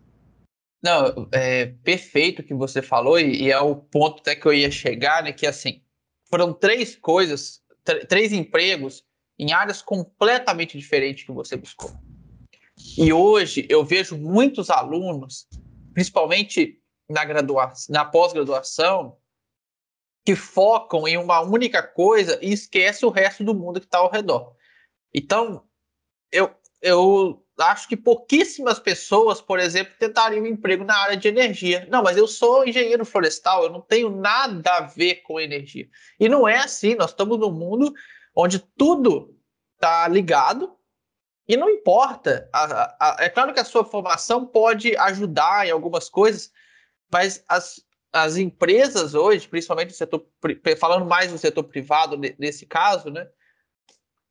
Não, é perfeito o que você falou, e, e, é o ponto até que eu ia chegar, né? Que assim, foram três coisas, três empregos em áreas completamente diferentes que você buscou. E hoje eu vejo muitos alunos, principalmente na graduação, na pós-graduação, que focam em uma única coisa e esquecem o resto do mundo que está ao redor. Então, eu, eu acho que pouquíssimas pessoas, por exemplo, tentariam um emprego na área de energia. Não, mas eu sou engenheiro florestal, eu não tenho nada a ver com energia. E não é assim, nós estamos num mundo onde tudo está ligado e não importa. A, a, é claro que a sua formação pode ajudar em algumas coisas, mas as, as empresas hoje, principalmente no setor, falando mais do setor privado nesse caso, né,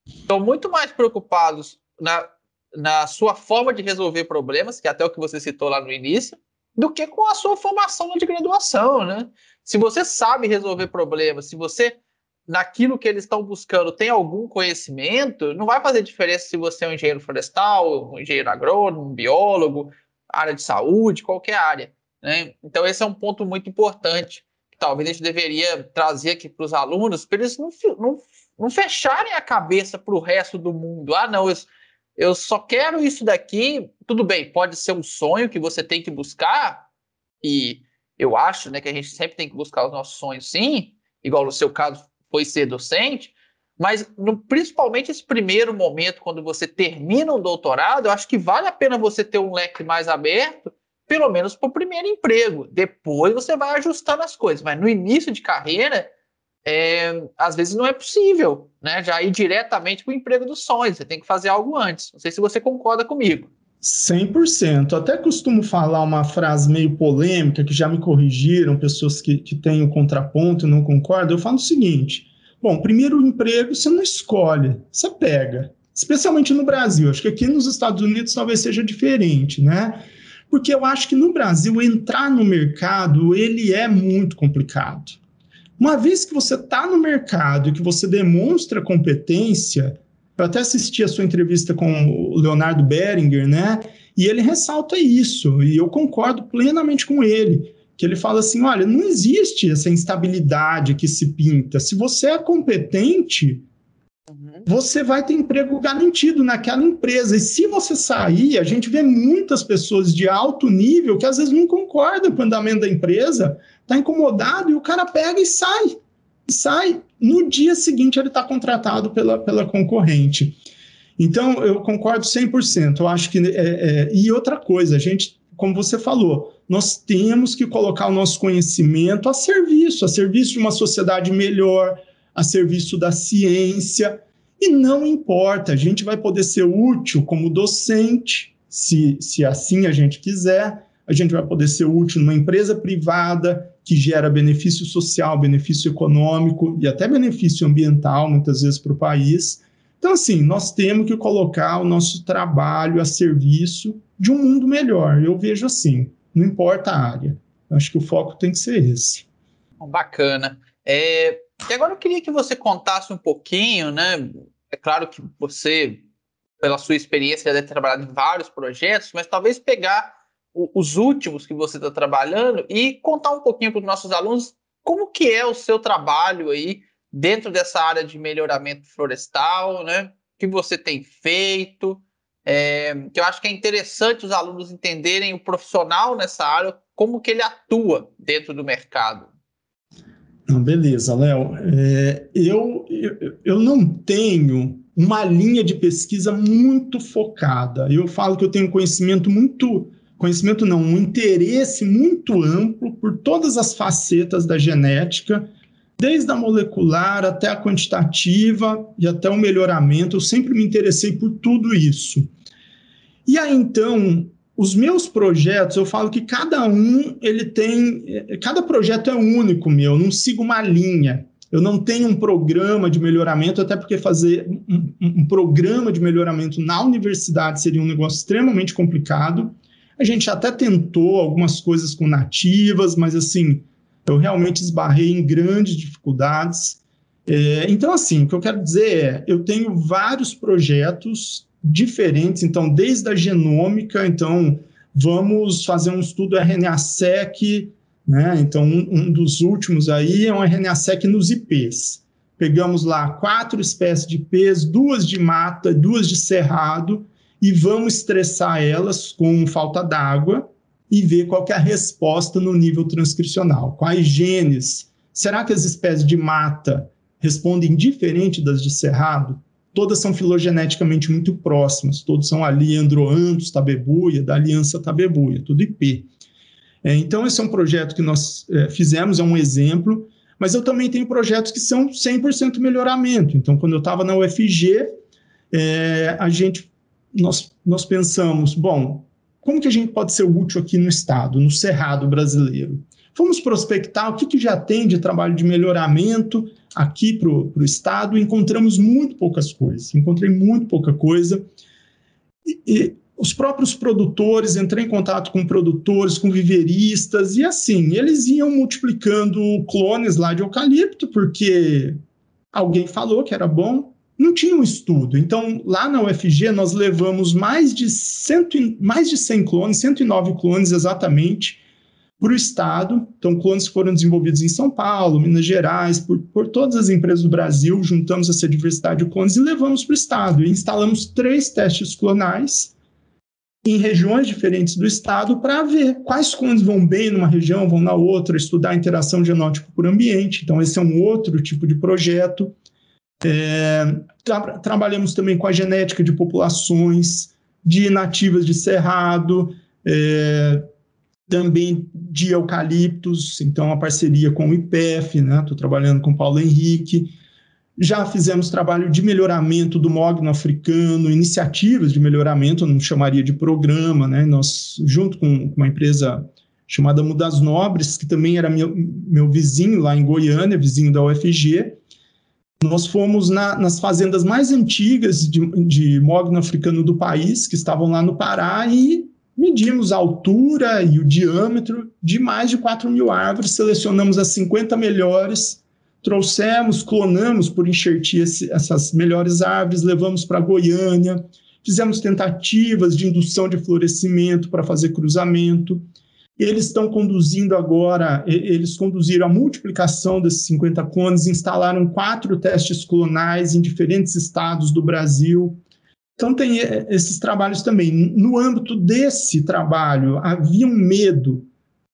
estão muito mais preocupados na, na sua forma de resolver problemas, que é até o que você citou lá no início, do que com a sua formação de graduação, né? Se você sabe resolver problemas, se você naquilo que eles estão buscando tem algum conhecimento, não vai fazer diferença se você é um engenheiro florestal, um engenheiro agrônomo, um biólogo, área de saúde, qualquer área. Né? Então, esse é um ponto muito importante que talvez a gente deveria trazer aqui para os alunos, para eles não, não, não fecharem a cabeça para o resto do mundo. Ah, não, eu, eu só quero isso daqui. Tudo bem, pode ser um sonho que você tem que buscar, e eu acho né, que a gente sempre tem que buscar os nossos sonhos, sim, igual no seu caso foi ser docente, mas no, principalmente esse primeiro momento, quando você termina um doutorado, eu acho que vale a pena você ter um leque mais aberto, pelo menos para o primeiro emprego. Depois você vai ajustando as coisas, mas no início de carreira, é, às vezes não é possível, né? Já ir diretamente para o emprego dos sonhos, você tem que fazer algo antes. Não sei se você concorda comigo. 100%. Até costumo falar uma frase meio polêmica, que já me corrigiram, pessoas que, que têm o contraponto e não concordam. Eu falo o seguinte: bom, primeiro emprego você não escolhe, você pega. Especialmente no Brasil. Acho que aqui nos Estados Unidos talvez seja diferente, né? Porque eu acho que no Brasil entrar no mercado ele é muito complicado. Uma vez que você está no mercado e que você demonstra competência, eu até assisti a sua entrevista com o Leonardo Beringer, né? E ele ressalta isso, e eu concordo plenamente com ele, que ele fala assim: olha, não existe essa instabilidade que se pinta. Se você é competente, uhum. você vai ter emprego garantido naquela empresa. E se você sair, a gente vê muitas pessoas de alto nível que às vezes não concordam com o andamento da empresa, está incomodado e o cara pega e sai sai, no dia seguinte ele está contratado pela, pela concorrente. Então, eu concordo 100%. Eu acho que. É, é, e outra coisa, a gente, como você falou, nós temos que colocar o nosso conhecimento a serviço a serviço de uma sociedade melhor, a serviço da ciência. E não importa, a gente vai poder ser útil como docente, se, se assim a gente quiser, a gente vai poder ser útil numa empresa privada, que gera benefício social, benefício econômico e até benefício ambiental, muitas vezes, para o país. Então, assim, nós temos que colocar o nosso trabalho a serviço de um mundo melhor. Eu vejo assim, não importa a área. Acho que o foco tem que ser esse. Bacana. É, e agora eu queria que você contasse um pouquinho, né? É claro que você, pela sua experiência, já deve ter trabalhado em vários projetos, mas talvez pegar os últimos que você está trabalhando e contar um pouquinho para os nossos alunos como que é o seu trabalho aí dentro dessa área de melhoramento florestal, né? O que você tem feito, é, que eu acho que é interessante os alunos entenderem o profissional nessa área, como que ele atua dentro do mercado. Não, beleza, Léo. É, eu, eu, eu não tenho uma linha de pesquisa muito focada. Eu falo que eu tenho conhecimento muito conhecimento não, um interesse muito amplo por todas as facetas da genética, desde a molecular até a quantitativa e até o melhoramento. Eu sempre me interessei por tudo isso. E aí então, os meus projetos, eu falo que cada um ele tem, cada projeto é único meu, eu não sigo uma linha. Eu não tenho um programa de melhoramento, até porque fazer um, um, programa de melhoramento na universidade seria um negócio extremamente complicado. A gente até tentou algumas coisas com nativas, mas assim, eu realmente esbarrei em grandes dificuldades. É, então, assim, o que eu quero dizer é, eu tenho vários projetos diferentes, então, desde a genômica, então, vamos fazer um estudo RNA-seq, né? Então, um, um, dos últimos aí é um RNA-seq nos IPs. Pegamos lá quatro espécies de IPs, duas de mata, duas de cerrado, e vamos estressar elas com falta d'água e ver qual é a resposta no nível transcricional. Quais genes? Será que as espécies de mata respondem diferente das de cerrado? Todas são filogeneticamente muito próximas, todos são ali tabebuia, da aliança tabebuia, tudo IP. É, então, esse é um projeto que nós é, fizemos, é um exemplo, mas eu também tenho projetos que são 100% melhoramento. Então, quando eu estava na UFG, é, a gente nós, nós pensamos, bom, como que a gente pode ser útil aqui no Estado, no Cerrado brasileiro? Fomos prospectar o que, que já tem de trabalho de melhoramento aqui para o Estado encontramos muito poucas coisas. Encontrei muito pouca coisa. E, e os próprios produtores, entrei em contato com produtores, com viveristas, e assim, eles iam multiplicando clones lá de eucalipto, porque alguém falou que era bom, não tinha um estudo. Então, lá na UFG, nós levamos mais de, cento, mais de 100 clones, 109 clones exatamente, para o Estado. Então, clones foram desenvolvidos em São Paulo, Minas Gerais, por, por todas as empresas do Brasil, juntamos essa diversidade de clones e levamos para o Estado. E instalamos três testes clonais em regiões diferentes do Estado para ver quais clones vão bem numa região, vão na outra, estudar a interação genótipo por ambiente. Então, esse é um outro tipo de projeto. É, tra trabalhamos também com a genética de populações, de nativas de cerrado, é, também de eucaliptos, então a parceria com o IPEF, né? Estou trabalhando com o Paulo Henrique. Já fizemos trabalho de melhoramento do mogno africano, iniciativas de melhoramento, não chamaria de programa, né? Nós, junto com uma empresa chamada Mudas Nobres, que também era meu, meu vizinho lá em Goiânia, vizinho da UFG, nós fomos na, nas fazendas mais antigas de, de mogno africano do país, que estavam lá no Pará, e medimos a altura e o diâmetro de mais de 4 mil árvores, selecionamos as 50 melhores, trouxemos, clonamos por enxertia essas melhores árvores, levamos para Goiânia, fizemos tentativas de indução de florescimento para fazer cruzamento, eles estão conduzindo agora, eles conduziram a multiplicação desses 50 clones, instalaram quatro testes clonais em diferentes estados do Brasil. Então, tem esses trabalhos também. No âmbito desse trabalho, havia um medo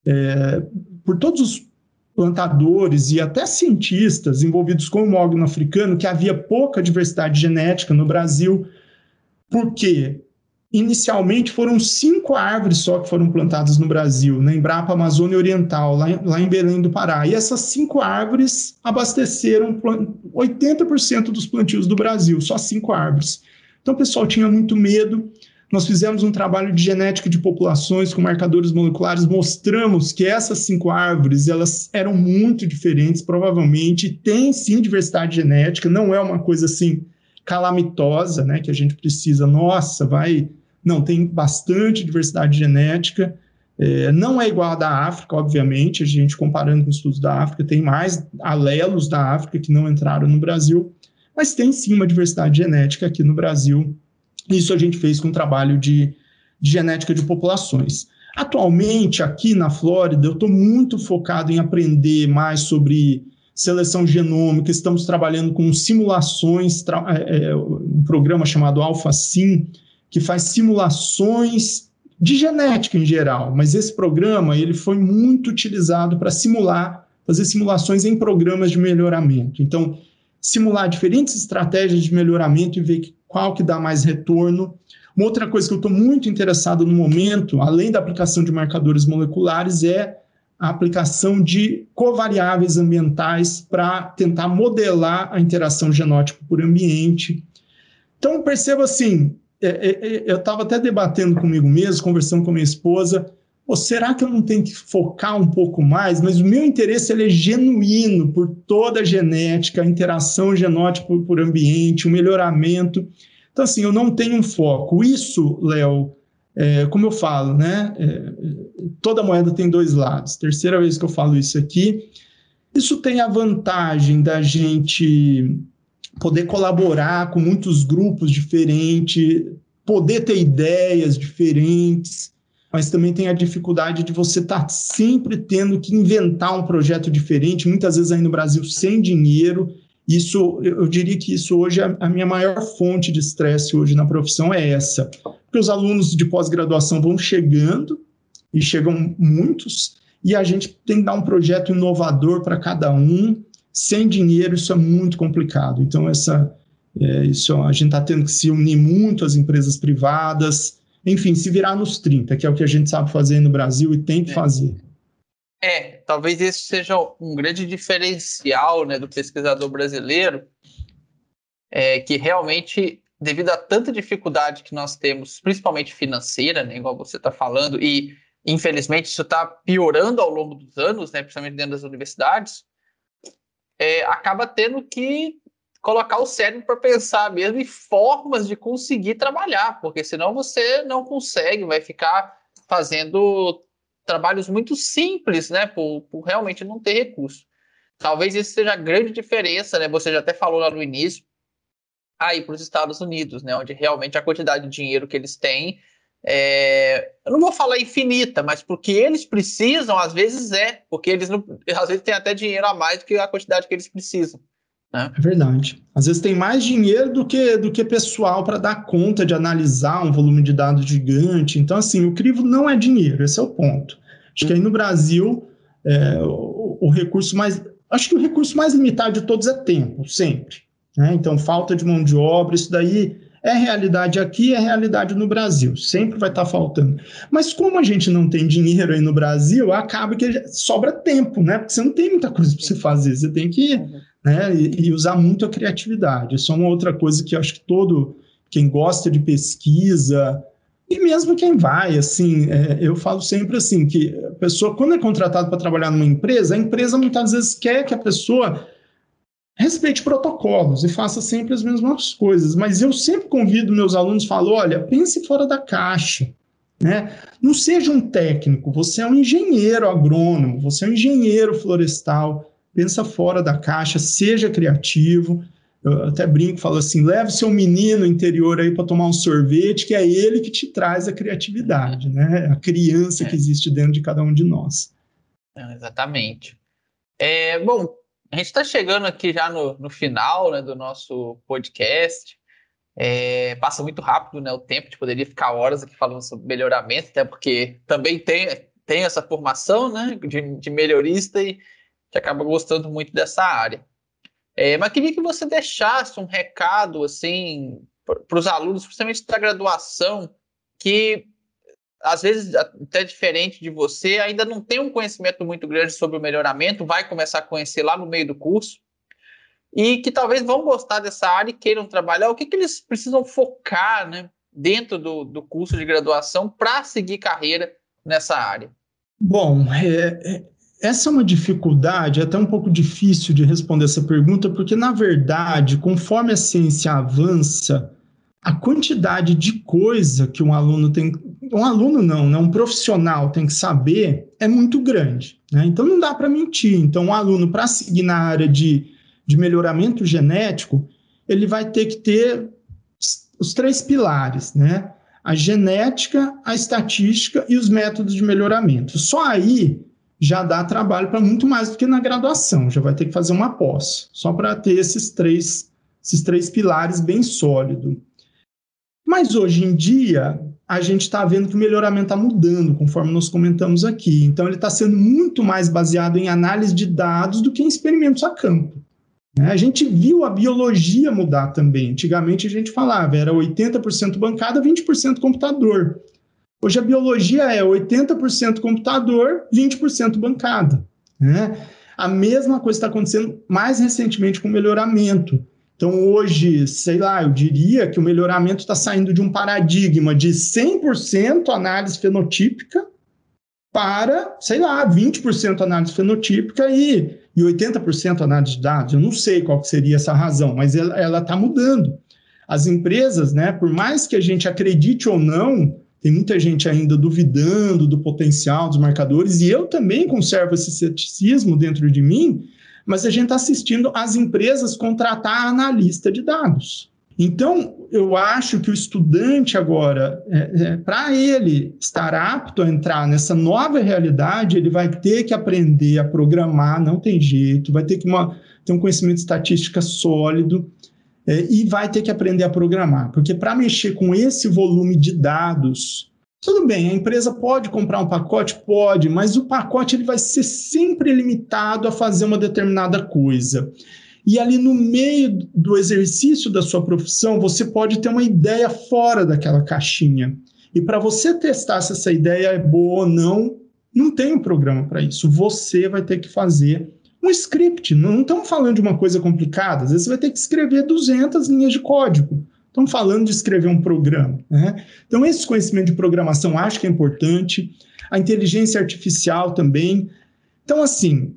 é, por todos os plantadores e até cientistas envolvidos com o mogno africano que havia pouca diversidade genética no Brasil. Por quê? Inicialmente foram cinco árvores só que foram plantadas no Brasil, na Embrapa Amazônia Oriental, lá, lá em Belém do Pará. E essas cinco árvores abasteceram 80% dos plantios do Brasil, só cinco árvores. Então o pessoal tinha muito medo. Nós fizemos um trabalho de genética de populações com marcadores moleculares, mostramos que essas cinco árvores elas eram muito diferentes, provavelmente tem sim diversidade genética, não é uma coisa assim calamitosa, né, que a gente precisa, nossa, vai não, tem bastante diversidade genética. É, não é igual à da África, obviamente, a gente comparando com estudos da África, tem mais alelos da África que não entraram no Brasil, mas tem sim uma diversidade genética aqui no Brasil. Isso a gente fez com um trabalho de, de genética de populações. Atualmente, aqui na Flórida, eu estou muito focado em aprender mais sobre seleção genômica, estamos trabalhando com simulações, tra é, é um programa chamado AlphaSim, que faz simulações de genética em geral, mas esse programa ele foi muito utilizado para simular, fazer simulações em programas de melhoramento. Então, simular diferentes estratégias de melhoramento e ver qual que dá mais retorno. Uma outra coisa que eu estou muito interessado no momento, além da aplicação de marcadores moleculares, é a aplicação de covariáveis ambientais para tentar modelar a interação genótica por ambiente. Então, perceba assim, eu estava até debatendo comigo mesmo, conversando com minha esposa, Pô, será que eu não tenho que focar um pouco mais? Mas o meu interesse ele é genuíno por toda a genética, a interação genótica por, por ambiente, o melhoramento. Então, assim, eu não tenho um foco. Isso, Léo, é, como eu falo, né? É, toda moeda tem dois lados. Terceira vez que eu falo isso aqui. Isso tem a vantagem da gente poder colaborar com muitos grupos diferentes, poder ter ideias diferentes, mas também tem a dificuldade de você estar tá sempre tendo que inventar um projeto diferente, muitas vezes aí no Brasil sem dinheiro. Isso, eu diria que isso hoje é a minha maior fonte de estresse hoje na profissão é essa, porque os alunos de pós-graduação vão chegando e chegam muitos e a gente tem que dar um projeto inovador para cada um. Sem dinheiro isso é muito complicado. Então essa, é, isso a gente está tendo que se unir muito às empresas privadas enfim, se virar nos 30, que é o que a gente sabe fazer no Brasil e tem que é. fazer. É, talvez esse seja um grande diferencial né, do pesquisador brasileiro, é, que realmente, devido a tanta dificuldade que nós temos, principalmente financeira, né, igual você está falando, e infelizmente isso está piorando ao longo dos anos, né, principalmente dentro das universidades, é, acaba tendo que colocar o cérebro para pensar mesmo em formas de conseguir trabalhar, porque senão você não consegue, vai ficar fazendo trabalhos muito simples, né, por, por realmente não ter recurso. Talvez isso seja a grande diferença, né? Você já até falou lá no início, aí para os Estados Unidos, né, onde realmente a quantidade de dinheiro que eles têm é, eu não vou falar infinita, mas porque eles precisam, às vezes é, porque eles não, às vezes têm até dinheiro a mais do que a quantidade que eles precisam. Né? É verdade. Às vezes tem mais dinheiro do que, do que pessoal para dar conta de analisar um volume de dados gigante. Então, assim, o crivo não é dinheiro, esse é o ponto. Acho que aí no Brasil, é, o, o, recurso mais. Acho que o recurso mais limitado de todos é tempo, sempre. Né? Então, falta de mão de obra, isso daí é realidade aqui, é realidade no Brasil. Sempre vai estar tá faltando. Mas como a gente não tem dinheiro aí no Brasil, acaba que sobra tempo, né? Porque você não tem muita coisa para você fazer. Você tem que né? E, e, usar muito a criatividade. Isso é uma outra coisa que eu acho que todo quem gosta de pesquisa e mesmo quem vai, assim, é, eu falo sempre assim que a pessoa quando é contratado para trabalhar numa empresa, a empresa muitas vezes quer que a pessoa respeite protocolos e faça sempre as mesmas coisas. Mas eu sempre convido meus alunos, falo, olha, pense fora da caixa. Né? Não seja um técnico, você é um engenheiro agrônomo, você é um engenheiro florestal pensa fora da caixa, seja criativo. Eu até brinco, falo assim: leve seu menino interior aí para tomar um sorvete, que é ele que te traz a criatividade, né? A criança é. que existe dentro de cada um de nós. É, exatamente. É, bom, a gente está chegando aqui já no, no final né, do nosso podcast. É, passa muito rápido né, o tempo, a gente poderia ficar horas aqui falando sobre melhoramento, até porque também tem, tem essa formação né, de, de melhorista e que acaba gostando muito dessa área. É, mas queria que você deixasse um recado assim para os alunos, principalmente da graduação, que às vezes até diferente de você, ainda não tem um conhecimento muito grande sobre o melhoramento, vai começar a conhecer lá no meio do curso, e que talvez vão gostar dessa área e queiram trabalhar, o que, que eles precisam focar né, dentro do, do curso de graduação para seguir carreira nessa área? Bom, é, é essa é uma dificuldade, é até um pouco difícil de responder essa pergunta, porque, na verdade, conforme a ciência avança, a quantidade de coisa que um aluno tem. Um aluno não, né, um profissional tem que saber é muito grande. Né? Então, não dá para mentir. Então, um aluno, para seguir na área de, de melhoramento genético, ele vai ter que ter os três pilares, né? A genética, a estatística e os métodos de melhoramento. Só aí já dá trabalho para muito mais do que na graduação, já vai ter que fazer uma pós, só para ter esses três, esses três pilares bem sólidos. Mas hoje em dia, a gente está vendo que o melhoramento está mudando, conforme nós comentamos aqui. Então, ele está sendo muito mais baseado em análise de dados do que em experimentos a campo. Né? A gente viu a biologia mudar também. Antigamente a gente falava, era 80% bancada, 20% computador. Hoje a biologia é 80% computador, 20% bancada. Né? A mesma coisa está acontecendo mais recentemente com o melhoramento. Então, hoje, sei lá, eu diria que o melhoramento está saindo de um paradigma de 100% análise fenotípica para, sei lá, 20% análise fenotípica e, e 80% análise de dados. Eu não sei qual seria essa razão, mas ela está mudando. As empresas, né, por mais que a gente acredite ou não, tem muita gente ainda duvidando do potencial dos marcadores, e eu também conservo esse ceticismo dentro de mim, mas a gente está assistindo as empresas contratar analista de dados. Então, eu acho que o estudante agora, é, é, para ele estar apto a entrar nessa nova realidade, ele vai ter que aprender a programar, não tem jeito, vai ter que uma, ter um conhecimento de estatística sólido é, e vai ter que aprender a programar, porque para mexer com esse volume de dados tudo bem, a empresa pode comprar um pacote? Pode, mas o pacote ele vai ser sempre limitado a fazer uma determinada coisa. E ali no meio do exercício da sua profissão, você pode ter uma ideia fora daquela caixinha. E para você testar se essa ideia é boa ou não, não tem um programa para isso. Você vai ter que fazer um script. Não estamos falando de uma coisa complicada. Às vezes você vai ter que escrever 200 linhas de código. Estamos falando de escrever um programa. Né? Então, esse conhecimento de programação acho que é importante, a inteligência artificial também. Então, assim,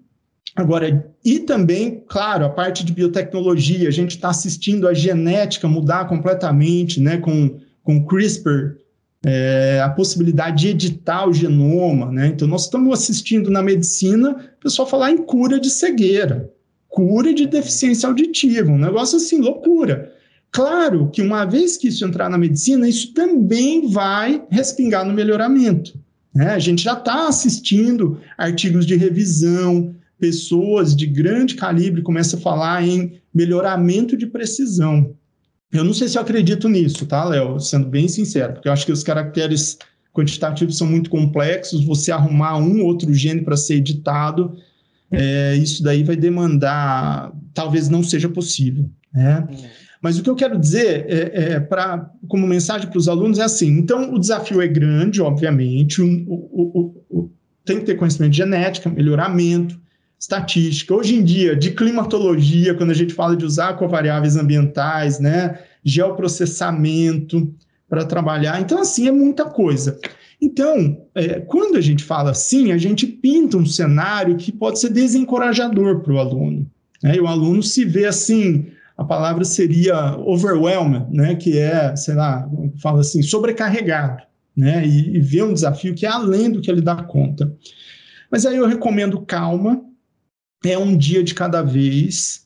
agora, e também, claro, a parte de biotecnologia, a gente está assistindo a genética mudar completamente, né, com, com CRISPR, é, a possibilidade de editar o genoma, né? Então, nós estamos assistindo na medicina o pessoal falar em cura de cegueira, cura de deficiência auditiva, um negócio assim, loucura. Claro que uma vez que isso entrar na medicina, isso também vai respingar no melhoramento. Né? A gente já está assistindo artigos de revisão, pessoas de grande calibre começam a falar em melhoramento de precisão. Eu não sei se eu acredito nisso, tá, Léo? Sendo bem sincero, porque eu acho que os caracteres quantitativos são muito complexos. Você arrumar um ou outro gene para ser editado, é, isso daí vai demandar, talvez não seja possível. Né? Uhum. Mas o que eu quero dizer, é, é como mensagem para os alunos, é assim: então, o desafio é grande, obviamente, o, o, o, tem que ter conhecimento de genética, melhoramento, estatística. Hoje em dia, de climatologia, quando a gente fala de usar covariáveis ambientais, né, geoprocessamento para trabalhar. Então, assim, é muita coisa. Então, é, quando a gente fala assim, a gente pinta um cenário que pode ser desencorajador para o aluno. Né? E o aluno se vê assim, a palavra seria overwhelmed, né, que é, sei lá, fala assim, sobrecarregado, né, e, e ver um desafio que é além do que ele dá conta. Mas aí eu recomendo calma, é um dia de cada vez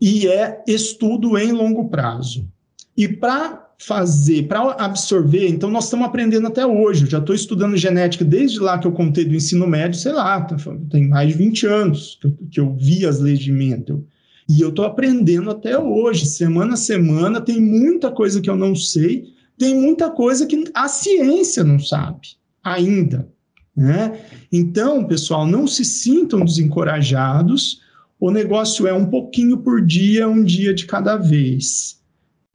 e é estudo em longo prazo. E para fazer, para absorver, então nós estamos aprendendo até hoje. Eu já estou estudando genética desde lá que eu contei do ensino médio, sei lá, tem mais de 20 anos que eu, que eu vi as leis de Mendel. E eu estou aprendendo até hoje, semana a semana, tem muita coisa que eu não sei, tem muita coisa que a ciência não sabe ainda. Né? Então, pessoal, não se sintam desencorajados, o negócio é um pouquinho por dia, um dia de cada vez,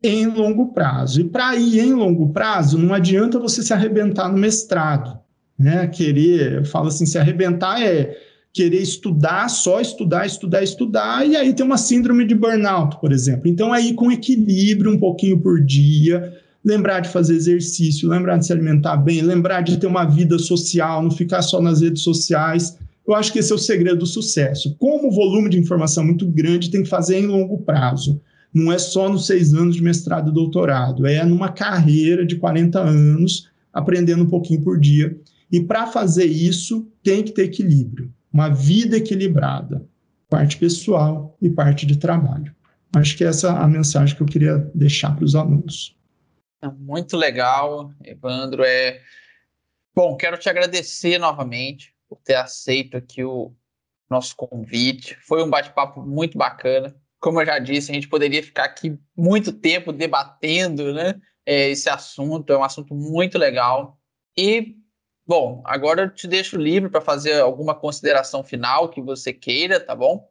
em longo prazo. E para ir em longo prazo, não adianta você se arrebentar no mestrado. Né? Querer, eu falo assim, se arrebentar é querer estudar, só estudar, estudar, estudar, e aí tem uma síndrome de burnout, por exemplo. Então, aí com equilíbrio, um pouquinho por dia, lembrar de fazer exercício, lembrar de se alimentar bem, lembrar de ter uma vida social, não ficar só nas redes sociais. Eu acho que esse é o segredo do sucesso. Como o volume de informação é muito grande, tem que fazer em longo prazo. Não é só nos seis anos de mestrado e doutorado, é numa carreira de 40 anos, aprendendo um pouquinho por dia. E para fazer isso, tem que ter equilíbrio uma vida equilibrada, parte pessoal e parte de trabalho. Acho que essa é a mensagem que eu queria deixar para os alunos. Muito legal, Evandro. É... Bom, quero te agradecer novamente por ter aceito aqui o nosso convite. Foi um bate-papo muito bacana. Como eu já disse, a gente poderia ficar aqui muito tempo debatendo né, é, esse assunto. É um assunto muito legal. E Bom, agora eu te deixo livre para fazer alguma consideração final que você queira, tá bom?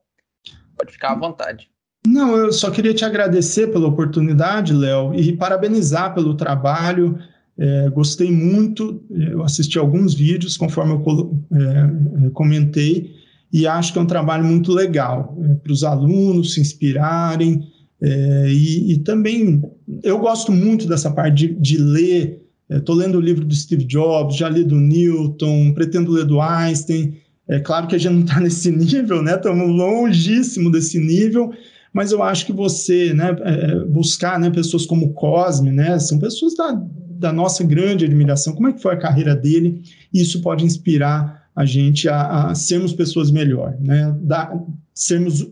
Pode ficar à vontade. Não, eu só queria te agradecer pela oportunidade, Léo, e parabenizar pelo trabalho. É, gostei muito, eu assisti alguns vídeos, conforme eu é, comentei, e acho que é um trabalho muito legal é, para os alunos se inspirarem. É, e, e, também eu gosto muito dessa parte de, de ler. Estou lendo o livro do Steve Jobs, já li do Newton, pretendo ler do Einstein. É claro que a gente não está nesse nível, né? Estamos longíssimo desse nível, mas eu acho que você, né, é, buscar, né, pessoas como Cosme, né, são pessoas da, da nossa grande admiração. Como é que foi a carreira dele? Isso pode inspirar a gente a, a sermos pessoas melhor, né? Da, sermos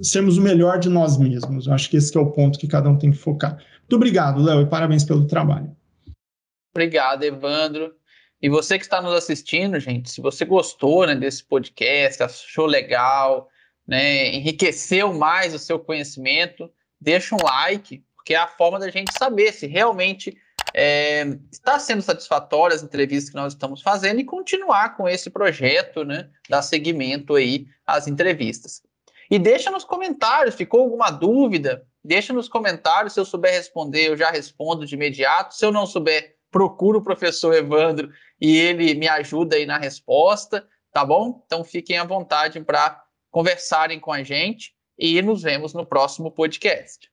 sermos o melhor de nós mesmos. Eu acho que esse é o ponto que cada um tem que focar. Muito obrigado, Léo, e parabéns pelo trabalho. Obrigado, Evandro. E você que está nos assistindo, gente, se você gostou né, desse podcast, achou legal, né, enriqueceu mais o seu conhecimento, deixa um like, porque é a forma da gente saber se realmente é, está sendo satisfatória as entrevistas que nós estamos fazendo e continuar com esse projeto, né, dar seguimento aí às entrevistas. E deixa nos comentários, ficou alguma dúvida? Deixa nos comentários, se eu souber responder, eu já respondo de imediato. Se eu não souber, procuro o professor Evandro e ele me ajuda aí na resposta, tá bom? Então fiquem à vontade para conversarem com a gente e nos vemos no próximo podcast.